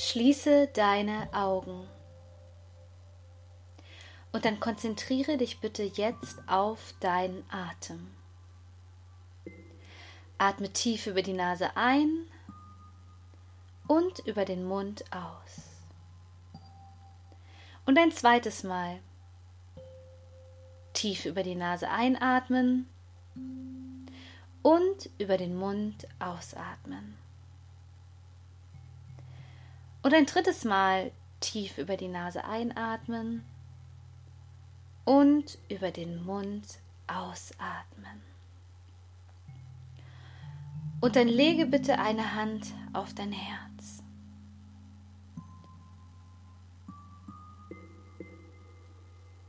Schließe deine Augen. Und dann konzentriere dich bitte jetzt auf deinen Atem. Atme tief über die Nase ein und über den Mund aus. Und ein zweites Mal. Tief über die Nase einatmen und über den Mund ausatmen. Und ein drittes Mal tief über die Nase einatmen und über den Mund ausatmen. Und dann lege bitte eine Hand auf dein Herz.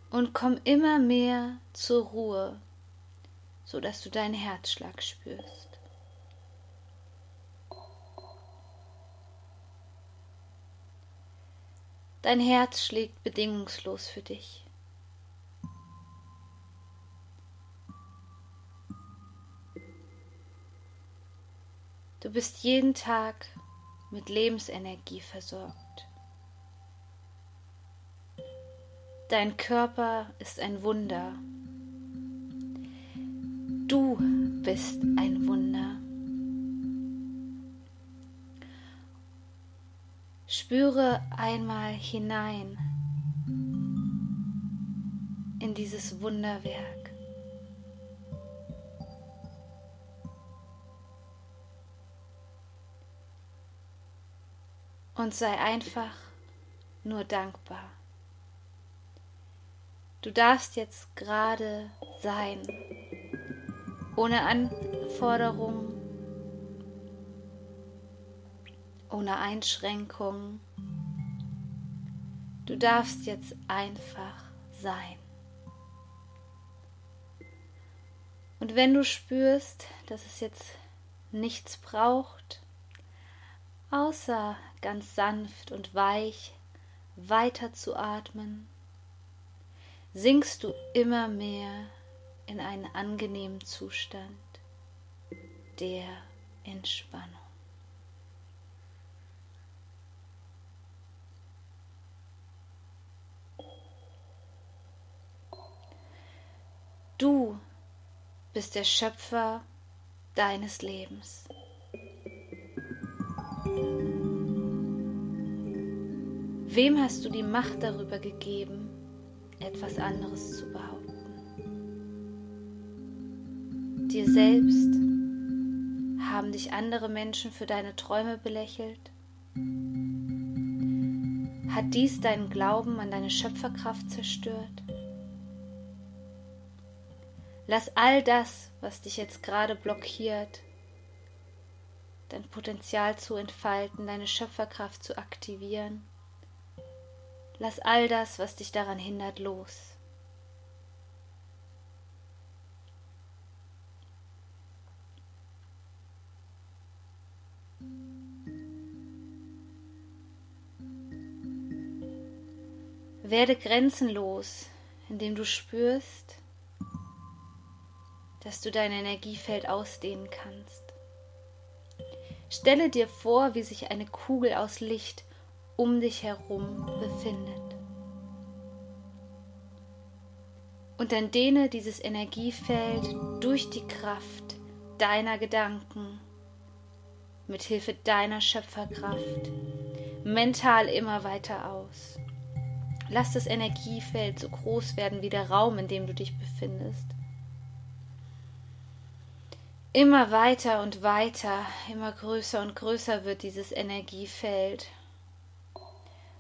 Und komm immer mehr zur Ruhe, sodass du deinen Herzschlag spürst. Dein Herz schlägt bedingungslos für dich. Du bist jeden Tag mit Lebensenergie versorgt. Dein Körper ist ein Wunder. Du bist ein Wunder. Spüre einmal hinein in dieses Wunderwerk. Und sei einfach nur dankbar. Du darfst jetzt gerade sein, ohne Anforderungen, ohne Einschränkungen. Du darfst jetzt einfach sein. Und wenn du spürst, dass es jetzt nichts braucht, außer ganz sanft und weich weiter zu atmen, sinkst du immer mehr in einen angenehmen Zustand der Entspannung. Du bist der Schöpfer deines Lebens. Wem hast du die Macht darüber gegeben, etwas anderes zu behaupten? Dir selbst? Haben dich andere Menschen für deine Träume belächelt? Hat dies deinen Glauben an deine Schöpferkraft zerstört? Lass all das, was dich jetzt gerade blockiert, dein Potenzial zu entfalten, deine Schöpferkraft zu aktivieren. Lass all das, was dich daran hindert, los. Werde grenzenlos, indem du spürst, dass du dein Energiefeld ausdehnen kannst. Stelle dir vor, wie sich eine Kugel aus Licht um dich herum befindet. Und dann dehne dieses Energiefeld durch die Kraft deiner Gedanken, mit Hilfe deiner Schöpferkraft, mental immer weiter aus. Lass das Energiefeld so groß werden wie der Raum, in dem du dich befindest. Immer weiter und weiter, immer größer und größer wird dieses Energiefeld,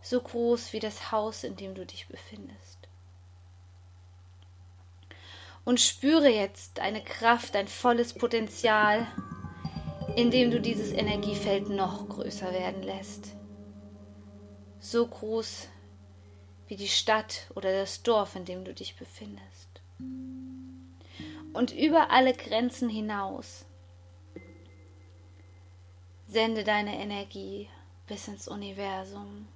so groß wie das Haus, in dem du dich befindest. Und spüre jetzt deine Kraft, dein volles Potenzial, indem du dieses Energiefeld noch größer werden lässt. So groß wie die Stadt oder das Dorf, in dem du dich befindest und über alle Grenzen hinaus. Sende deine Energie bis ins Universum,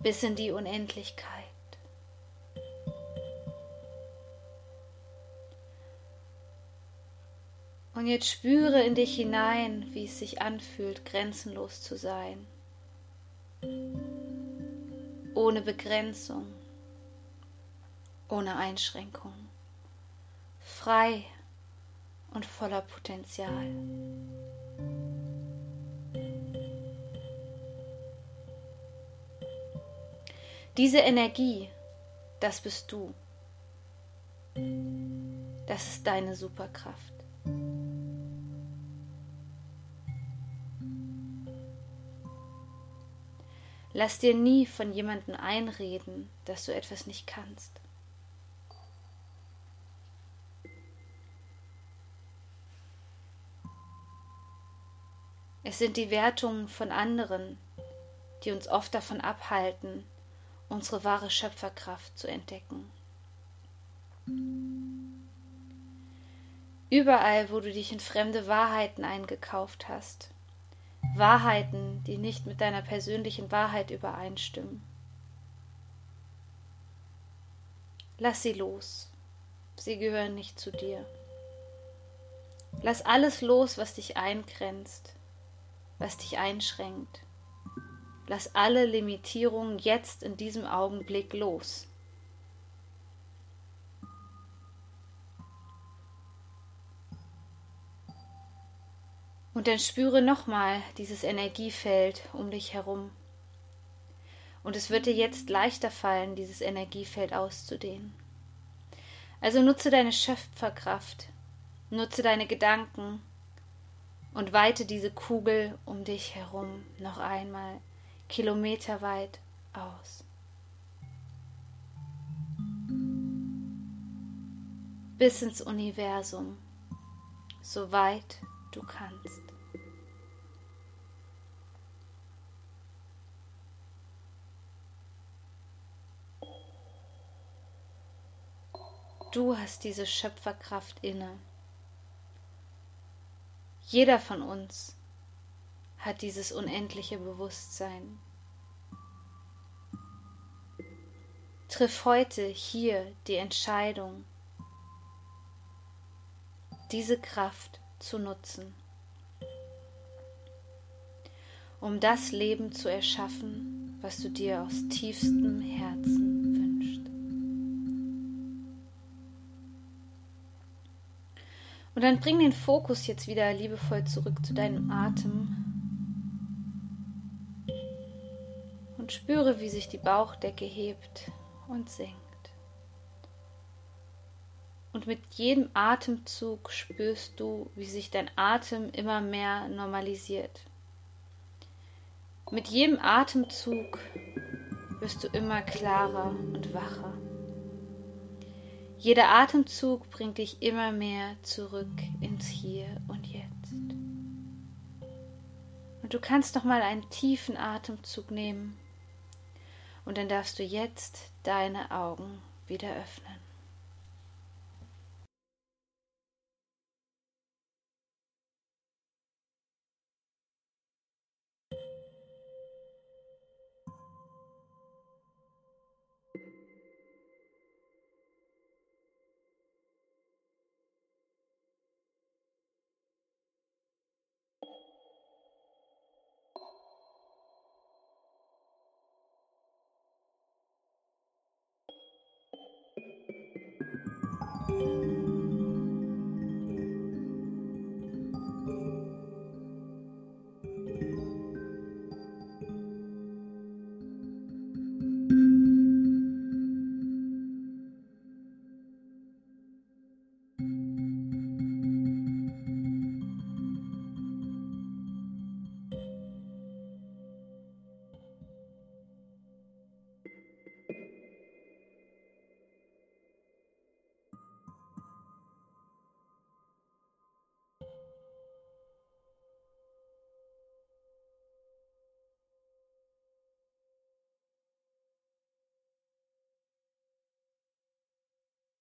bis in die Unendlichkeit. Und jetzt spüre in dich hinein, wie es sich anfühlt, grenzenlos zu sein. Ohne Begrenzung, ohne Einschränkung, frei und voller Potenzial. Diese Energie, das bist du. Das ist deine Superkraft. Lass dir nie von jemandem einreden, dass du etwas nicht kannst. Es sind die Wertungen von anderen, die uns oft davon abhalten, unsere wahre Schöpferkraft zu entdecken. Überall, wo du dich in fremde Wahrheiten eingekauft hast, Wahrheiten, die nicht mit deiner persönlichen Wahrheit übereinstimmen. Lass sie los, sie gehören nicht zu dir. Lass alles los, was dich eingrenzt, was dich einschränkt. Lass alle Limitierungen jetzt in diesem Augenblick los. Und dann spüre nochmal dieses Energiefeld um dich herum. Und es wird dir jetzt leichter fallen, dieses Energiefeld auszudehnen. Also nutze deine Schöpferkraft, nutze deine Gedanken und weite diese Kugel um dich herum noch einmal kilometerweit aus. Bis ins Universum, so weit du kannst. Du hast diese Schöpferkraft inne. Jeder von uns hat dieses unendliche Bewusstsein. Triff heute hier die Entscheidung, diese Kraft zu nutzen, um das Leben zu erschaffen, was du dir aus tiefstem Herzen Und dann bring den Fokus jetzt wieder liebevoll zurück zu deinem Atem und spüre, wie sich die Bauchdecke hebt und sinkt. Und mit jedem Atemzug spürst du, wie sich dein Atem immer mehr normalisiert. Mit jedem Atemzug wirst du immer klarer und wacher. Jeder Atemzug bringt dich immer mehr zurück ins Hier und Jetzt. Und du kannst noch mal einen tiefen Atemzug nehmen und dann darfst du jetzt deine Augen wieder öffnen.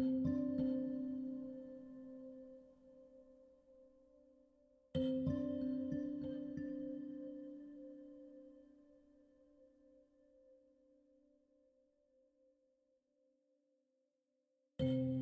thank mm -hmm. you